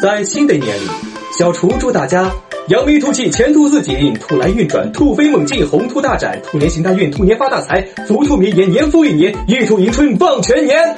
在新的一年里，小厨祝大家扬眉吐气，前途似锦，兔来运转，兔飞猛进，宏图大展，兔年行大运，兔年发大财，福兔绵延，年复一年，玉兔迎春，旺全年。